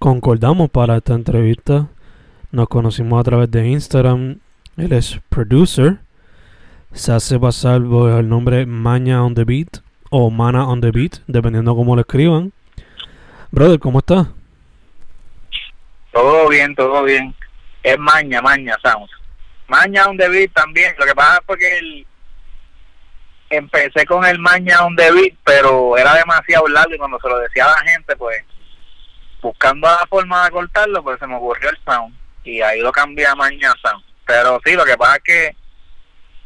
concordamos para esta entrevista. Nos conocimos a través de Instagram. Él es producer. Se hace pasar por el nombre Maña on the Beat o Mana on the Beat, dependiendo cómo lo escriban. Brother, ¿cómo estás? Todo bien, todo bien. Es Maña, Maña Sounds. Maña on the Beat también. Lo que pasa es porque el, empecé con el Maña on the Beat, pero era demasiado largo y cuando se lo decía a la gente, pues buscando la forma de cortarlo, pues se me ocurrió el sound y ahí lo cambié a Maña Sound. Pero sí, lo que pasa es que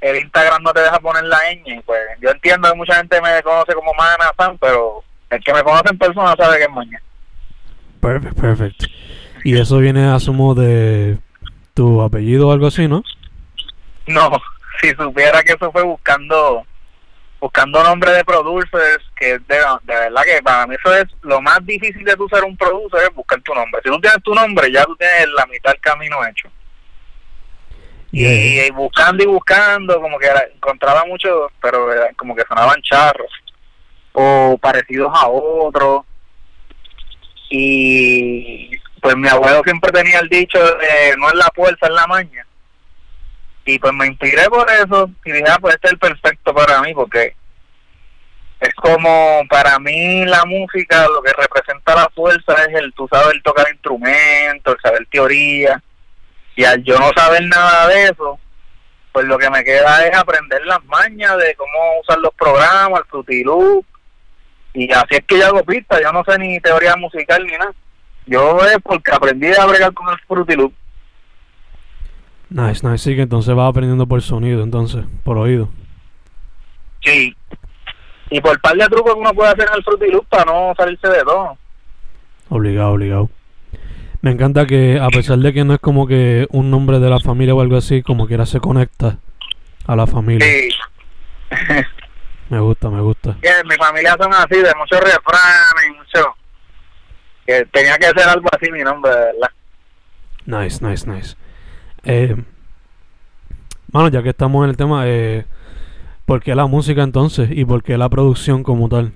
el Instagram no te deja poner la ñ, pues yo entiendo que mucha gente me conoce como Maña Sound, pero el que me conoce en persona sabe que es Maña. Perfect, perfect. Y eso viene, asumo, de tu apellido o algo así, ¿no? No, si supiera que eso fue buscando buscando nombre de producers, que de, de verdad que para mí eso es lo más difícil de tú ser un producer, es buscar tu nombre. Si no tienes tu nombre, ya tú tienes la mitad del camino hecho. Yeah. Y, y buscando y buscando, como que encontraba muchos, pero era como que sonaban charros o parecidos a otros. Y pues mi abuelo siempre tenía el dicho de no es la fuerza, es la maña. Y pues me inspiré por eso y dije, ah, pues este es el perfecto para mí porque es como para mí la música lo que representa la fuerza es el tú saber tocar instrumentos, el saber teoría. Y al yo no saber nada de eso pues lo que me queda es aprender las mañas de cómo usar los programas, el Fruity Loop y así es que yo hago pistas, yo no sé ni teoría musical ni nada. Yo es porque aprendí a bregar con el Fruity Loop Nice, nice. Sí, que entonces vas aprendiendo por sonido, entonces, por oído. Sí. Y por par de trucos que uno puede hacer en el Fruity Loop para no salirse de todo. Obligado, obligado. Me encanta que, a pesar de que no es como que un nombre de la familia o algo así, como quiera se conecta a la familia. Sí. Me gusta, me gusta. que en mi familia son así, de muchos refranes, mucho. Que tenía que ser algo así mi nombre, de verdad. Nice, nice, nice. Eh, mano, ya que estamos en el tema, eh, ¿por qué la música entonces? ¿Y por qué la producción como tal?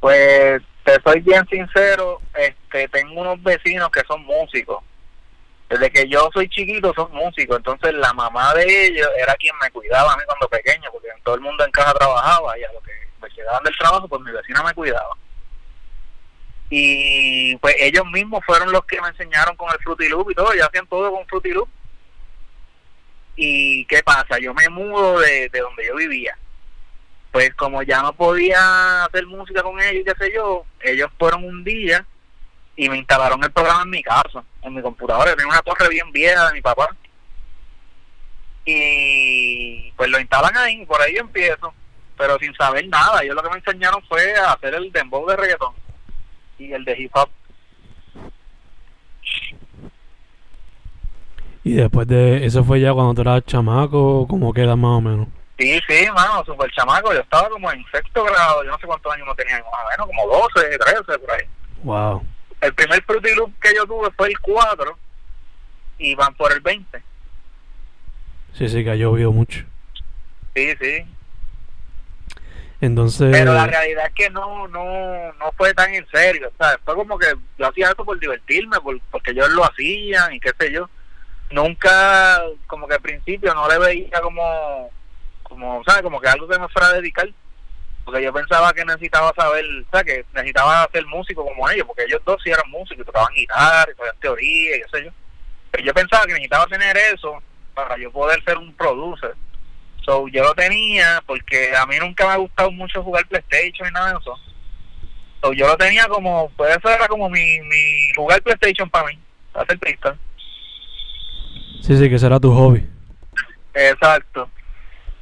Pues te soy bien sincero, este tengo unos vecinos que son músicos. Desde que yo soy chiquito son músicos, entonces la mamá de ellos era quien me cuidaba a mí cuando pequeño, porque todo el mundo en casa trabajaba y a lo que me llegaban del trabajo, pues mi vecina me cuidaba. Y pues ellos mismos fueron los que me enseñaron con el Fruity Loop y todo, ya hacían todo con Fruity Loop. ¿Y qué pasa? Yo me mudo de, de donde yo vivía pues como ya no podía hacer música con ellos, qué sé yo, ellos fueron un día y me instalaron el programa en mi casa, en mi computadora, tenía una torre bien vieja de mi papá. Y pues lo instalan ahí, por ahí yo empiezo, pero sin saber nada. Ellos lo que me enseñaron fue a hacer el dembow de reggaetón y el de hip hop. Y después de eso fue ya cuando tú eras chamaco, como queda más o menos. Sí, sí, mano, super chamaco. Yo estaba como en sexto grado, yo no sé cuántos años no tenía, más o menos, como 12, 13, por ahí. Wow. el primer Fruity Loop que yo tuve fue el 4 y van por el 20. Sí, sí, que ha llovido mucho. Sí, sí. Entonces... Pero la realidad es que no no no fue tan en serio, ¿sabes? Fue como que yo hacía eso por divertirme, por, porque ellos lo hacían y qué sé yo. Nunca, como que al principio no le veía como, como, ¿sabes? Como que algo que me fuera a dedicar. Porque yo pensaba que necesitaba saber, ¿sabes? Que necesitaba ser músico como ellos, porque ellos dos sí eran músicos, tocaban guitarra, sabían teoría y qué sé yo. Pero yo pensaba que necesitaba tener eso para yo poder ser un producer. So, yo lo tenía porque a mí nunca me ha gustado mucho jugar PlayStation y nada de eso. So, yo lo tenía como, pues eso era como mi, mi jugar PlayStation para mí, hacer pista. Sí, sí, que será tu hobby. Exacto.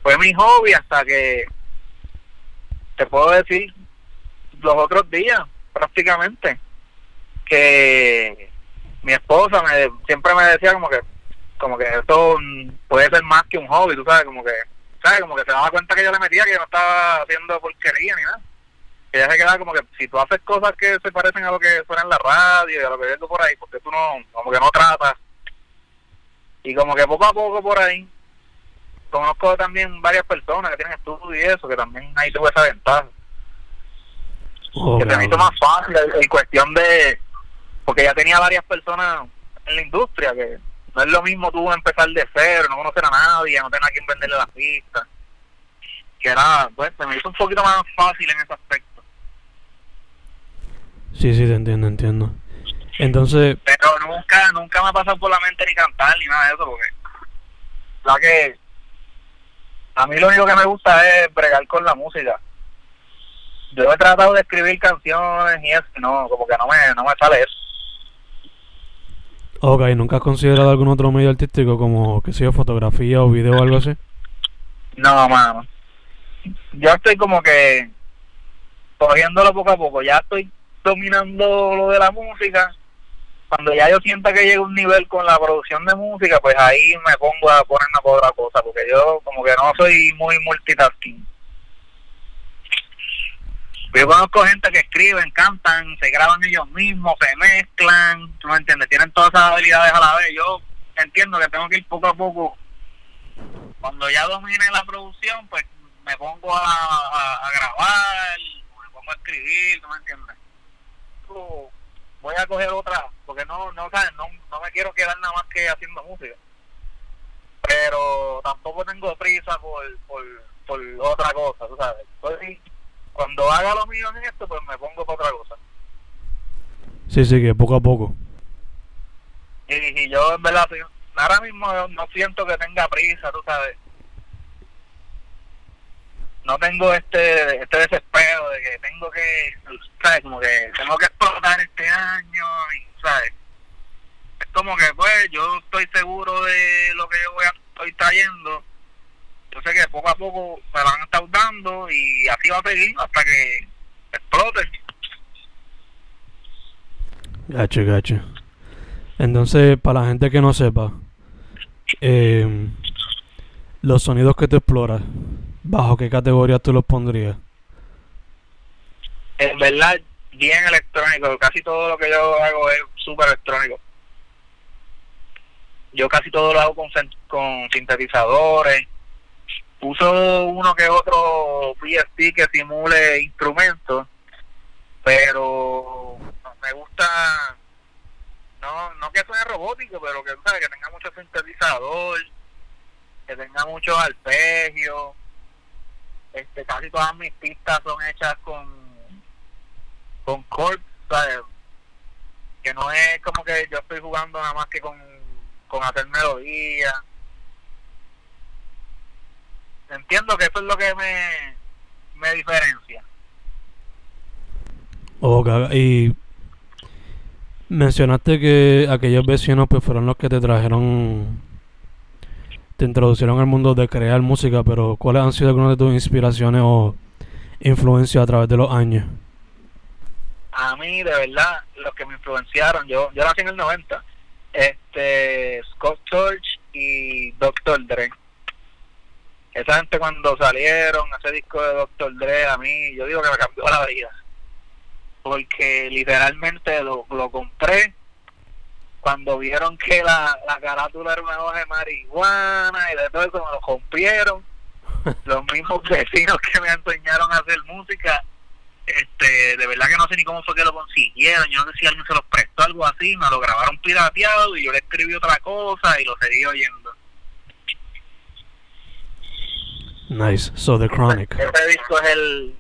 Fue mi hobby hasta que, te puedo decir, los otros días, prácticamente, que mi esposa me, siempre me decía como que como que esto puede ser más que un hobby, tú sabes, como que, ¿sabes? Como que se daba cuenta que yo le metía que yo no estaba haciendo porquería ni nada. Que ella se quedaba como que si tú haces cosas que se parecen a lo que suena en la radio y a lo que ves por ahí, porque tú no, como que no tratas. Y como que poco a poco por ahí, conozco también varias personas que tienen estudios y eso, que también ahí tuve esa ventaja. Oh, que se me hizo más fácil en cuestión de, porque ya tenía varias personas en la industria que no es lo mismo tú empezar de cero, no conocer a nadie, no tener a quien venderle la pista. Que nada, pues se me hizo un poquito más fácil en ese aspecto. Sí, sí, te entiendo, entiendo. Entonces... Pero nunca, nunca me ha pasado por la mente ni cantar ni nada de eso, porque la que a mí lo único que me gusta es bregar con la música. Yo he tratado de escribir canciones y eso, no, como que no me, no me sale eso. Ok, ¿nunca has considerado algún otro medio artístico como, que sea fotografía o video o algo así? No, mano. Yo estoy como que cogiéndolo poco a poco. Ya estoy dominando lo de la música. Cuando ya yo sienta que llego a un nivel con la producción de música, pues ahí me pongo a ponerme por otra cosa, porque yo como que no soy muy multitasking. Yo conozco gente que escriben, cantan, se graban ellos mismos, se mezclan, ¿tú me entiendes? Tienen todas esas habilidades a la vez. Yo entiendo que tengo que ir poco a poco. Cuando ya domine la producción, pues me pongo a, a, a grabar, me pongo a escribir, ¿tú me entiendes? voy a coger otra, porque no, no, ¿sabes? No, no me quiero quedar nada más que haciendo música. Pero tampoco tengo prisa por, por, por otra cosa, ¿tú sabes? Estoy cuando haga lo mío en esto, pues me pongo para otra cosa. Sí, sí, que poco a poco. Y, y yo, en verdad, ahora mismo no siento que tenga prisa, tú sabes. No tengo este este desespero de que tengo que, ¿sabes? Como que tengo que explotar este año, y, ¿sabes? Es como que, pues, yo estoy seguro de lo que yo voy a, estoy trayendo sé que poco a poco me van a estar dando y así va a seguir hasta que explote. Gacho, gacho. Entonces, para la gente que no sepa, eh, los sonidos que tú exploras, ¿bajo qué categoría tú los pondrías? En verdad, bien electrónico. Casi todo lo que yo hago es súper electrónico. Yo casi todo lo hago con, con sintetizadores uso uno que otro PSP que simule instrumentos, pero me gusta, no no que suene robótico, pero que, que tenga mucho sintetizador, que tenga mucho arpegio. Este, casi todas mis pistas son hechas con con chords, que no es como que yo estoy jugando nada más que con, con hacer melodía entiendo que eso es lo que me, me diferencia. Ok, y mencionaste que aquellos vecinos pues fueron los que te trajeron, te introducieron al mundo de crear música, pero ¿cuáles han sido algunas de tus inspiraciones o influencias a través de los años? A mí, de verdad, los que me influenciaron, yo, yo nací en el 90, este, Scott Church y Dr. Dre esa gente cuando salieron, ese disco de Dr. Dre, a mí, yo digo que me cambió la vida. porque literalmente lo, lo compré cuando vieron que la, la carátula era una hoja de marihuana y de todo eso me lo rompieron los mismos vecinos que me enseñaron a hacer música este de verdad que no sé ni cómo fue que lo consiguieron yo no sé si alguien se los prestó algo así me lo grabaron pirateado y yo le escribí otra cosa y lo seguí oyendo Nice. So The Chronic. Ese disco es el,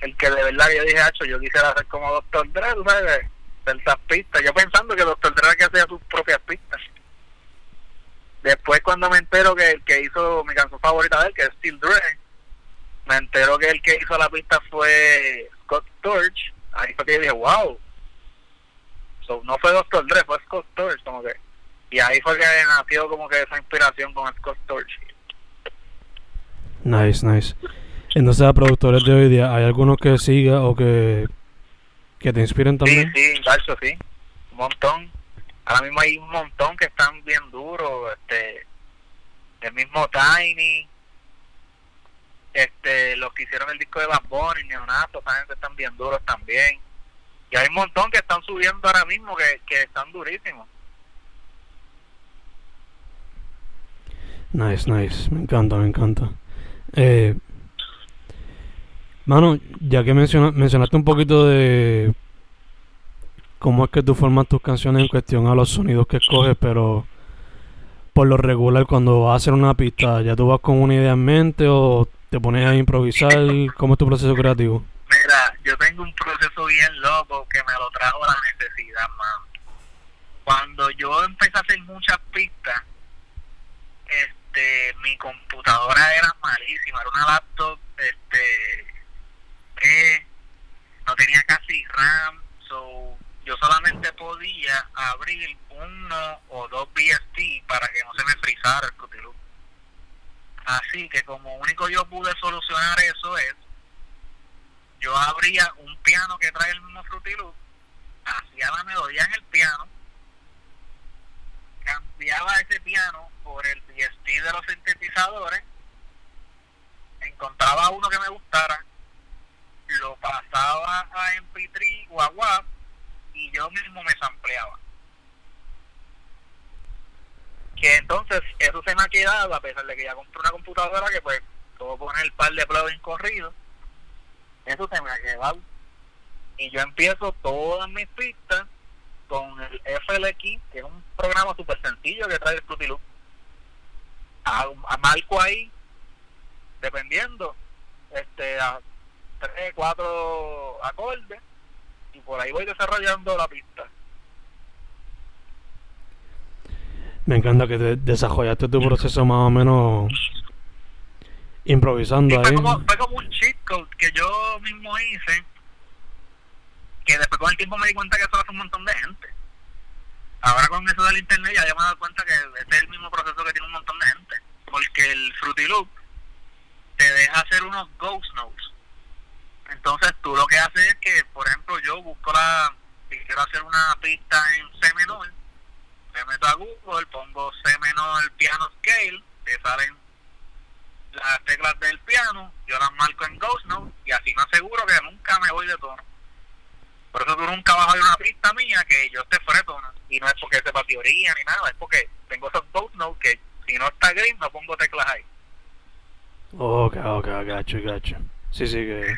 el que de verdad yo dije, hacho, yo quisiera hacer como Doctor Dre, ¿tú sabes? Tantas pistas. Yo pensando que Doctor Dre que hacía sus propias pistas. Después cuando me entero que el que hizo mi canción favorita de él, que es Steel Dre, me entero que el que hizo la pista fue Scott Storch. Ahí fue que yo dije, wow. So, no fue Doctor Dre, fue Scott Storch, como que. Y ahí fue que nació como que esa inspiración con Scott Storch. Nice, nice. Entonces, a productores de hoy día, ¿hay algunos que siga o que, que te inspiren también? Sí, sí, Darcio, sí. Un montón. Ahora mismo hay un montón que están bien duros. Este, el mismo Tiny. Este, los que hicieron el disco de Bad Bunny, Neonato, esa gente están bien duros también. Y hay un montón que están subiendo ahora mismo que, que están durísimos. Nice, nice. Me encanta, me encanta. Eh, mano, ya que menciona, mencionaste un poquito de cómo es que tú formas tus canciones en cuestión a los sonidos que escoges, pero por lo regular cuando vas a hacer una pista, ¿ya tú vas con una idea en mente o te pones a improvisar? ¿Cómo es tu proceso creativo? Mira, yo tengo un proceso bien loco que me lo trajo la necesidad, man. Cuando yo empecé a hacer muchas pistas, este, mi computadora era malísima, era una laptop, este, que no tenía casi RAM, so yo solamente podía abrir uno o dos BST para que no se me frizara el Loop. Así que como único yo pude solucionar eso es, yo abría un piano que trae el mismo Fruity hacía la melodía en el piano, cambiaba ese piano por el DST de los sintetizadores, encontraba uno que me gustara, lo pasaba a MP3 o a WAV y yo mismo me sampleaba. Que entonces eso se me ha quedado a pesar de que ya compré una computadora que pues puedo poner el par de plugins corridos. Eso se me ha quedado. Y yo empiezo todas mis pistas con el FLX, que es un programa súper sencillo que trae el Fruity Loop. A, a marco ahí, dependiendo, este, a tres, cuatro acordes, y por ahí voy desarrollando la pista. Me encanta que te desarrollaste tu proceso más o menos improvisando fue ahí. como, fue como un cheat code que yo mismo hice, que después con el tiempo me di cuenta que eso lo hace un montón de gente. Ahora con eso del internet ya, ya me he dado cuenta que ese es el mismo proceso que tiene un montón de gente. Porque el Fruity Loop te deja hacer unos ghost notes. Entonces tú lo que haces es que, por ejemplo, yo busco la... Si quiero hacer una pista en C menor, me meto a Google, pongo C menor piano scale, te salen las teclas del piano, yo las marco en Ghost Note y así me aseguro que nunca me voy de tono. Por eso tú nunca vas a ver una pista mía que yo esté tono. Y no es porque sepa teoría ni nada, es porque tengo esos Ghost Notes que si no está green no pongo teclas ahí. Ok, ok, gacho, gacho. Sí, sí, que...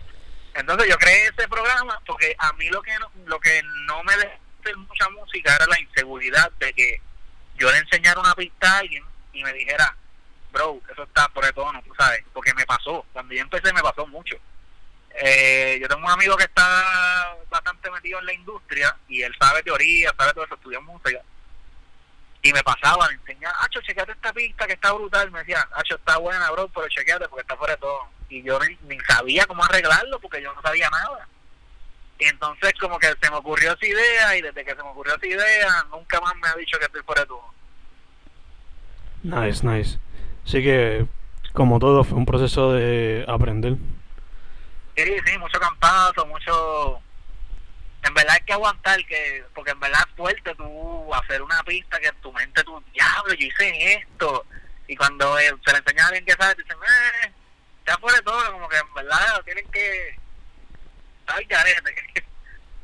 Entonces yo creé ese programa porque a mí lo que no, lo que no me dejó hacer mucha música era la inseguridad de que yo le enseñara una pista a alguien y me dijera, bro, eso está por el tono, tú sabes, porque me pasó, cuando yo empecé me pasó mucho. Eh, yo tengo un amigo que está bastante metido en la industria y él sabe teoría, sabe todo eso, estudia música. Y me pasaba, me enseñaba, Acho, chequeate esta pista que está brutal. Me decía, Acho, está buena, bro, pero chequeate porque está fuera de todo. Y yo ni, sabía cómo arreglarlo porque yo no sabía nada. Y entonces como que se me ocurrió esa idea y desde que se me ocurrió esa idea nunca más me ha dicho que estoy fuera de todo. Nice, nice. Así que, como todo, fue un proceso de aprender. Sí, sí, mucho campazo, mucho... En verdad hay que aguantar, que porque en verdad es fuerte tú hacer una pista que en tu mente tú, diablo, yo hice esto. Y cuando eh, se le enseña a alguien que sabe, te dicen, eh, ya fuera de todo, como que en verdad tienen que... ¿Sabes, carete?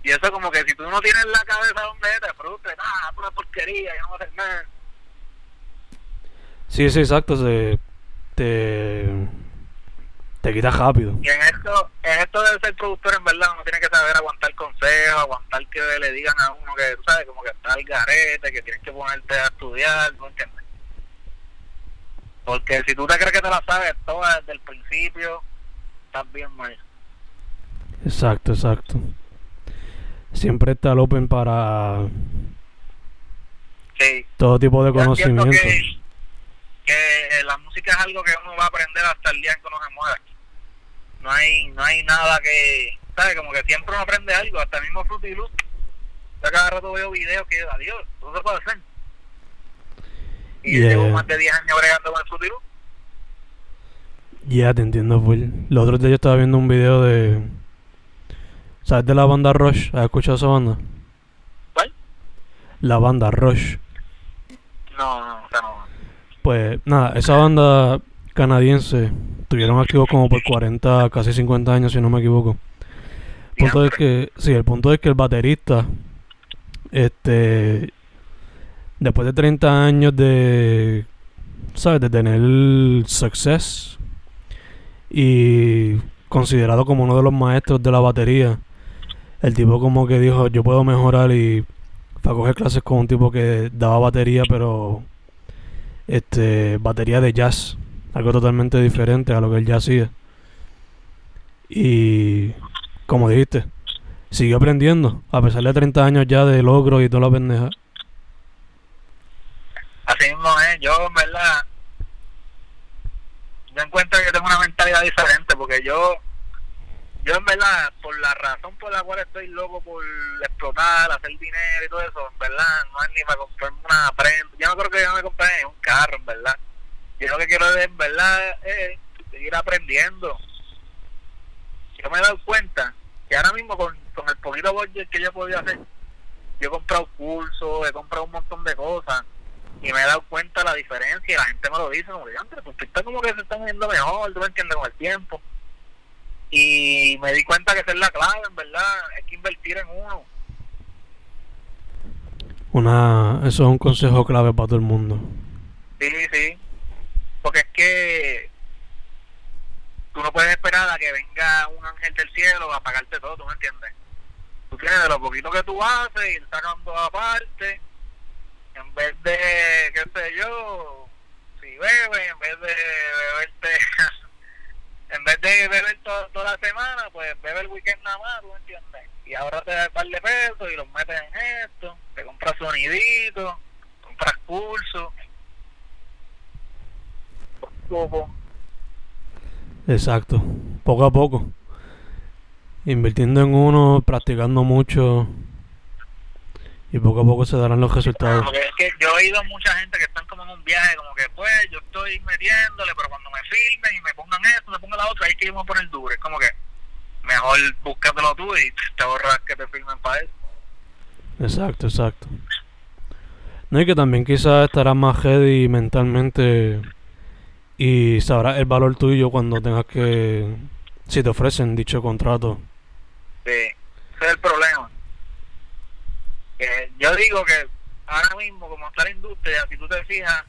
Y eso como que si tú no tienes la cabeza donde te frustres, ah, es una porquería, yo no voy a hacer nada. Sí, sí, exacto. Se, te, te quitas rápido. Y en esto, en esto de ser productor, en verdad, uno tiene que saber aguantar consejos, aguantar que le digan a uno que, tú sabes, como que está el garete, que tienes que ponerte a estudiar, ¿no entiendes? Porque si tú te crees que te la sabes toda desde el principio, estás bien mal. Exacto, exacto. Siempre está el open para Sí. todo tipo de Yo entiendo conocimiento. que, que la música es algo que uno va a aprender hasta el día en que uno se muera. No hay, no hay nada que, ¿sabes? Como que siempre uno aprende algo, hasta el mismo Fruity Loop. Yo cada rato veo videos que, adiós, eso se puede hacer. Y Yeah. llevo más de 10 años bregando con el Fruity Loop. Ya, te entiendo, full. Los otros días yo estaba viendo un video de... ¿Sabes de la banda Rush? ¿Has escuchado esa banda? ¿Cuál? La banda Rush. No, no, o sea, no. Pues nada, esa banda canadiense estuvieron activos como por 40, casi 50 años, si no me equivoco. El punto es que, sí, el punto es que el baterista, este, después de 30 años de, ¿sabes? De tener success y considerado como uno de los maestros de la batería, el tipo como que dijo, yo puedo mejorar y fue a coger clases con un tipo que daba batería, pero este batería de jazz, algo totalmente diferente a lo que él ya hacía. Y como dijiste, siguió aprendiendo, a pesar de 30 años ya de logro y toda la pendeja. Así mismo es, yo en verdad, yo encuentro que tengo una mentalidad diferente porque yo, yo en verdad, por la razón por la cual estoy loco por explotar, hacer dinero y todo eso, en verdad, no es ni para comprarme una prenda, yo no creo que yo me compré un carro, en verdad. Yo lo que quiero es, en verdad, es seguir aprendiendo. Yo me he dado cuenta que ahora mismo con, con el poquito budget que yo podido hacer, yo he comprado cursos, he comprado un montón de cosas y me he dado cuenta de la diferencia y la gente me lo dice como "Diantre, tus pistas como que se están viendo mejor, tú me entiendes con el tiempo y me di cuenta que esa es la clave en verdad, hay que invertir en uno Una, eso es un consejo clave para todo el mundo. sí, sí porque es que tú no puedes esperar a que venga un ángel del cielo a pagarte todo, tú me entiendes tú tienes de lo poquito que tú haces ir sacando aparte en vez de, qué sé yo, si bebes, en vez de beberte, en vez de beber to- toda la semana, pues bebe el weekend nada más, ¿tú me entiendes? Y ahora te da un par de pesos y los metes en esto, te compras soniditos, compras cursos. Poco. Exacto, poco a poco. Invirtiendo en uno, practicando mucho y poco a poco se darán los resultados. Porque es que yo he oído mucha gente que están como en un viaje, como que pues yo estoy metiéndole, pero cuando me filmen y me pongan esto, me pongan la otra, ahí es que yo me voy a poner duro. Es como que mejor búscatelo tú y te ahorras que te filmen para eso. Exacto, exacto. No, y que también quizás estarás más ready mentalmente y sabrás el valor tuyo cuando tengas que, si te ofrecen dicho contrato. Sí, ese es el problema. Que yo digo que ahora mismo, como está la industria, si tú te fijas,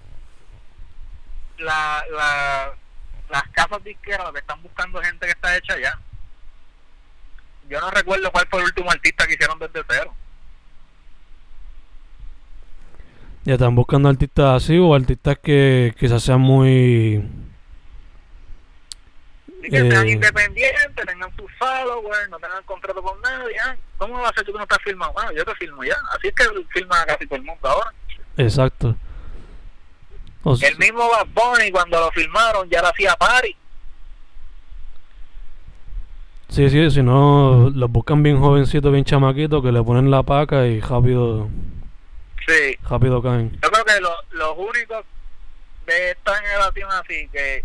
la, la, las casas disqueras lo que están buscando gente que está hecha ya. Yo no recuerdo cuál fue el último artista que hicieron desde cero. Ya están buscando artistas así o artistas que quizás sean muy... Y que sean Eh. independientes, tengan sus followers, no tengan contrato con nadie. ah, ¿Cómo va a ser tú que no estás filmado? Bueno, yo te filmo ya. Así es que filma casi todo el mundo ahora. Exacto. O El mismo Bad Bunny cuando lo filmaron ya lo hacía party. Sí, sí, si no, los buscan bien jovencitos, bien chamaquitos, que le ponen la paca y rápido, Sí. rápido caen. Yo creo que lo- los únicos de esta generación así que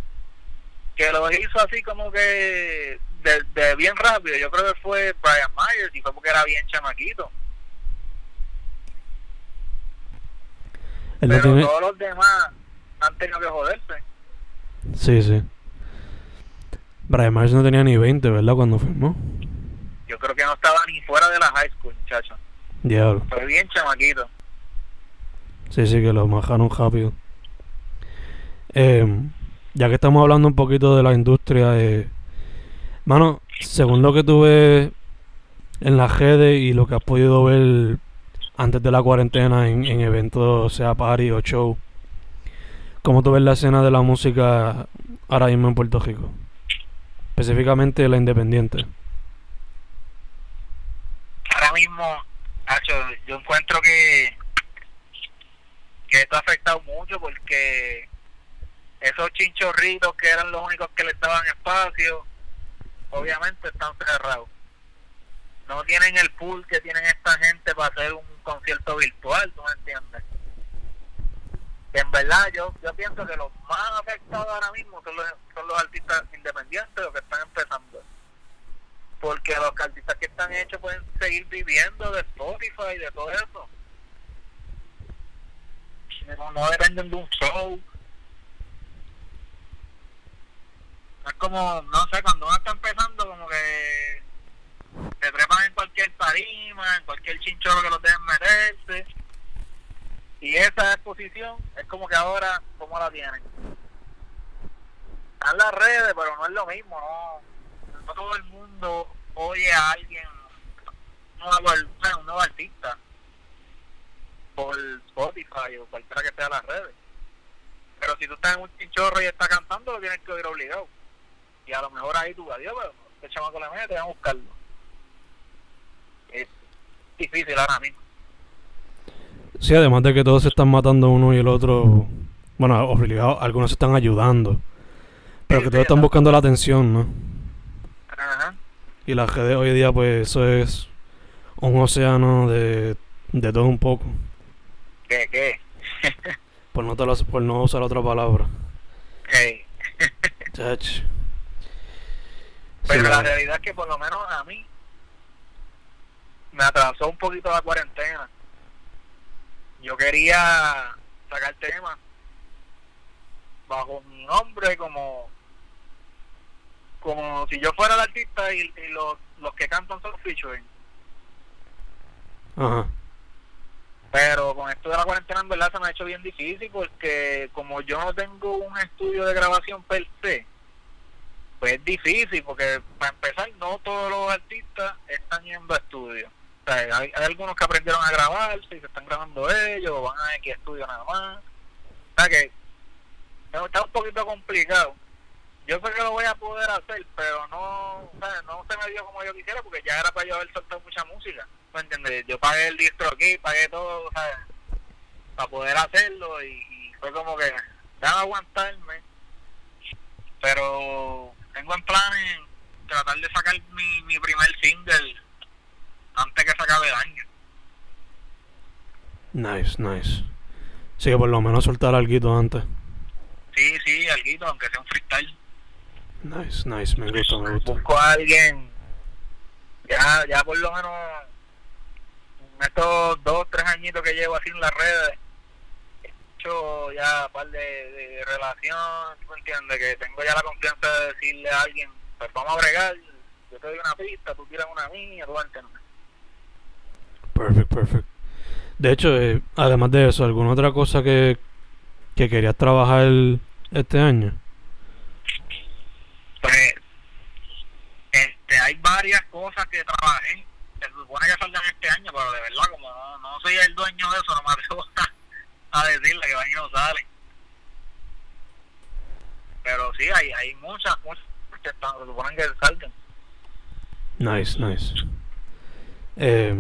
que lo hizo así como que de, de bien rápido, yo creo que fue Brian Myers y fue porque era bien chamaquito. Pero tiene... todos los demás han tenido que joderse. Sí, sí. Brian Myers no tenía ni 20, ¿verdad? Cuando firmó. Yo creo que no estaba ni fuera de la high school, muchacho. Diablo. Fue bien chamaquito. Sí, sí, que lo majaron rápido. Eh, ya que estamos hablando un poquito de la industria, eh, según lo que tuve en las redes y lo que has podido ver antes de la cuarentena en, en eventos, sea party o show, ¿cómo tú ves la escena de la música ahora mismo en Puerto Rico? Específicamente la independiente. Ahora mismo, yo encuentro que, que esto ha afectado mucho porque esos chinchorritos que eran los únicos que le daban espacio, obviamente están cerrados. No tienen el pool que tienen esta gente para hacer un concierto virtual, ¿tú me entiendes? En verdad, yo, yo pienso que los más afectados ahora mismo son los, son los artistas independientes, los que están empezando. Porque los artistas que están hechos pueden seguir viviendo de Spotify y de todo eso. No, no dependen de un show. Es como, no sé, cuando uno está empezando, como que se trepan en cualquier tarima, en cualquier chinchorro que los dejen meterse. Y esa exposición es como que ahora, ¿cómo la tienen? Están las redes, pero no es lo mismo, no, no todo el mundo oye a alguien, un nuevo, un nuevo artista, por Spotify o cualquiera que sea las redes. Pero si tú estás en un chinchorro y estás cantando, lo tienes que oír obligado. Y a lo mejor ahí tú, adiós, pero este chamaco le mete, van a buscarlo. Es difícil ahora mismo. Sí, además de que todos se están matando uno y el otro. Bueno, obligados, algunos se están ayudando. Pero Sí, que sí, todos están buscando la atención, ¿no? Ajá. Y las redes hoy día, pues eso es un océano de, de todo un poco. ¿Qué, qué? Por no, te lo- por no usar otra palabra. Ey. Chach. Pero Sí, la realidad es que por lo menos a mí me atrasó un poquito la cuarentena. Yo quería sacar temas bajo mi nombre como como si yo fuera el artista y, y los, los que cantan son featuring. Ajá. Pero con esto de la cuarentena en verdad se me ha hecho bien difícil porque como yo no tengo un estudio de grabación per se, pues es difícil porque para empezar no todos los artistas están yendo a estudio. O sea, hay, hay algunos que aprendieron a grabarse y se están grabando ellos, o van a X estudio nada más. O sea que está un poquito complicado. Yo sé que lo voy a poder hacer, pero no, o sea, no se me dio como yo quisiera porque ya era para yo haber soltado mucha música. ¿Me entiendes? Yo pagué el distro aquí, pagué todo, ¿sabes? Para poder hacerlo y, y fue como que, déjame aguantarme. Pero tengo en planes tratar de sacar mi, mi primer single antes que se acabe el año. Nice, nice. Sí, que por lo menos soltar algo antes. Sí, sí, alguito, aunque sea un freestyle. Nice, nice. Me gusta, me gusta. Busco a alguien, ya, ya por lo menos en estos dos, tres añitos que llevo así en las redes, he hecho ya un par de, de relación, ¿tú me entiendes? Que tengo ya la confianza de decirle a alguien, pues vamos a bregar, yo te doy una pista, tú tiras una mía, tú entiendes. Perfect, perfect. De hecho, eh, además de eso, ¿alguna otra cosa que, que querías trabajar este año? Pues, este, hay varias cosas que trabajé, se supone que salgan este año, pero de verdad, como no, no soy el dueño de eso, no me atrevo a, a decirle que van y no salen. Pero sí, hay, hay muchas, muchas que están, se suponen que salgan. Nice, nice. Eh,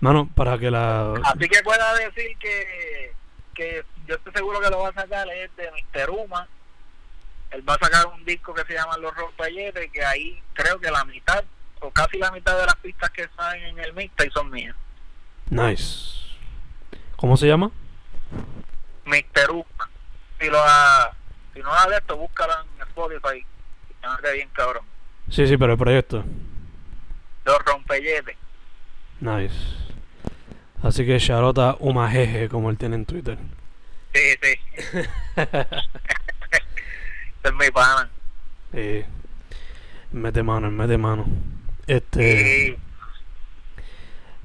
mano, para que la... Así que pueda decir que, que yo estoy seguro que lo va a sacar es de Mr. Uma. Él va a sacar un disco que se llama Los Rompelletes, que ahí creo que la mitad, o casi la mitad de las pistas que salen en el mixtape son mías. Nice. ¿Cómo se llama? Mr. Uma. Si, lo ha, si no ha de esto, búscalo en Spotify. Quedé bien cabrón. Sí, sí, pero el proyecto. Los Rompelletes. Nice. Así que Charota Umajeje, como él tiene en Twitter. Sí, sí. Es mi pana. Eh, mete mano, mete mano. Este, Y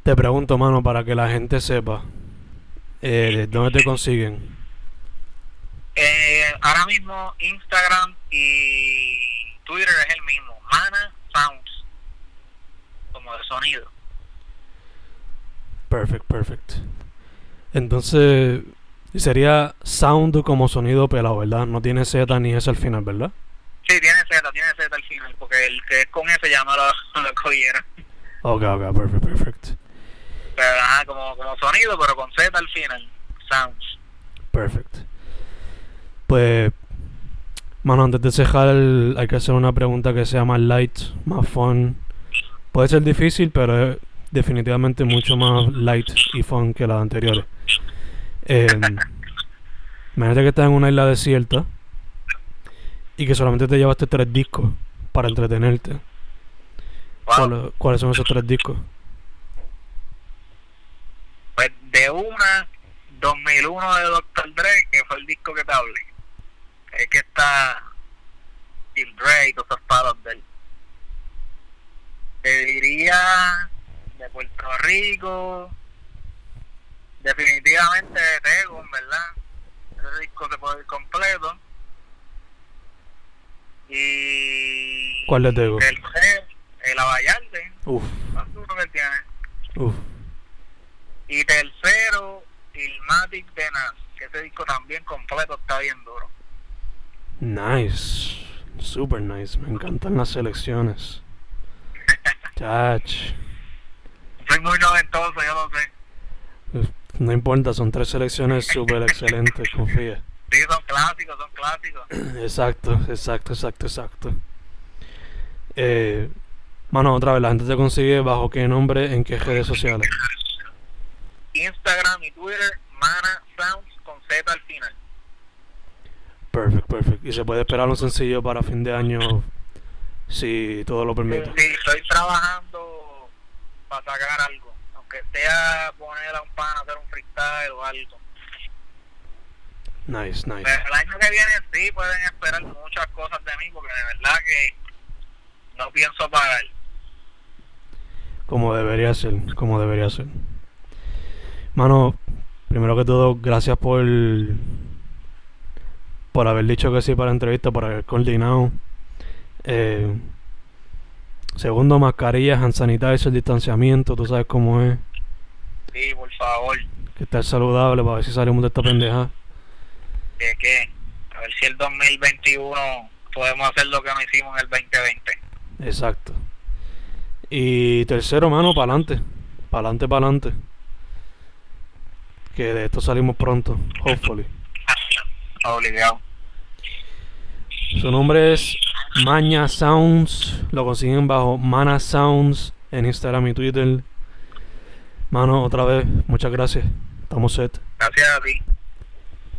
te pregunto, mano, para que la gente sepa, eh, ¿dónde te consiguen? eh, ahora mismo Instagram y Twitter es el mismo. Mana Sounds. Como de sonido. Perfect, perfect. Entonces, sería sound como sonido pelado, ¿verdad? No tiene Z ni S al final, ¿verdad? Sí, tiene Z, tiene Z al final. Porque el que es con S ya me lo, lo cogieron. Ok, ok, perfect, perfect. Pero ajá, como, como sonido, pero con Z al final. Sounds. Perfect. Pues, mano, antes de cejar, hay que hacer una pregunta que sea más light, más fun. Puede ser difícil, pero es definitivamente mucho más light y fun que las anteriores. Eh, imagínate que estás en una isla desierta y que solamente te llevaste tres discos para entretenerte. Wow. ¿Cuáles, son esos tres discos? Pues de una, 2001 de Dr. Dre, que fue el disco que te hablé. Es que está Bill Dre y todos esos palos de él. Te diría de Puerto Rico, definitivamente de Tegon, ¿verdad? Ese disco se puede ir completo. Y. ¿Cuál de Tego? El, el Uf, más duro que tiene. uf. Y tercero, Ilmatic de Nas, que ese disco también completo está bien duro. Nice. Super nice. Me encantan las selecciones. Chach. Soy muy noventoso, yo lo sé. No importa, son tres selecciones súper excelentes, confía. Sí, son clásicos, son clásicos. Exacto, exacto, exacto, exacto. Eh, mano, otra vez, la gente te consigue bajo qué nombre, en qué redes sociales. Instagram y Twitter, Mana Sounds con Z al final. Perfect, perfect. Y se puede esperar un sencillo para fin de año, si todo lo permite. Sí, estoy trabajando para sacar algo. Aunque sea poner a un pan a hacer un freestyle o algo. Nice, nice. Pero el año que viene sí pueden esperar muchas cosas de mí porque de verdad que no pienso pagar. Como debería ser, como debería ser. Mano, primero que todo, gracias por por haber dicho que sí para la entrevista, por haber coordinado. Eh, segundo, mascarillas, hand sanitizer, distanciamiento, tú sabes cómo es. Sí, por favor. Que estar saludable para ver si salimos de esta pendeja. que, que a ver si el 2021 podemos hacer lo que no hicimos en el 2020. Exacto. Y tercero, mano, para adelante. Para adelante, para adelante. Que de esto salimos pronto, hopefully. Obligado. Su nombre es Maña Sounds. Lo consiguen bajo Mana Sounds en Instagram y Twitter. Mano, otra vez, muchas gracias. Estamos set. Gracias a ti.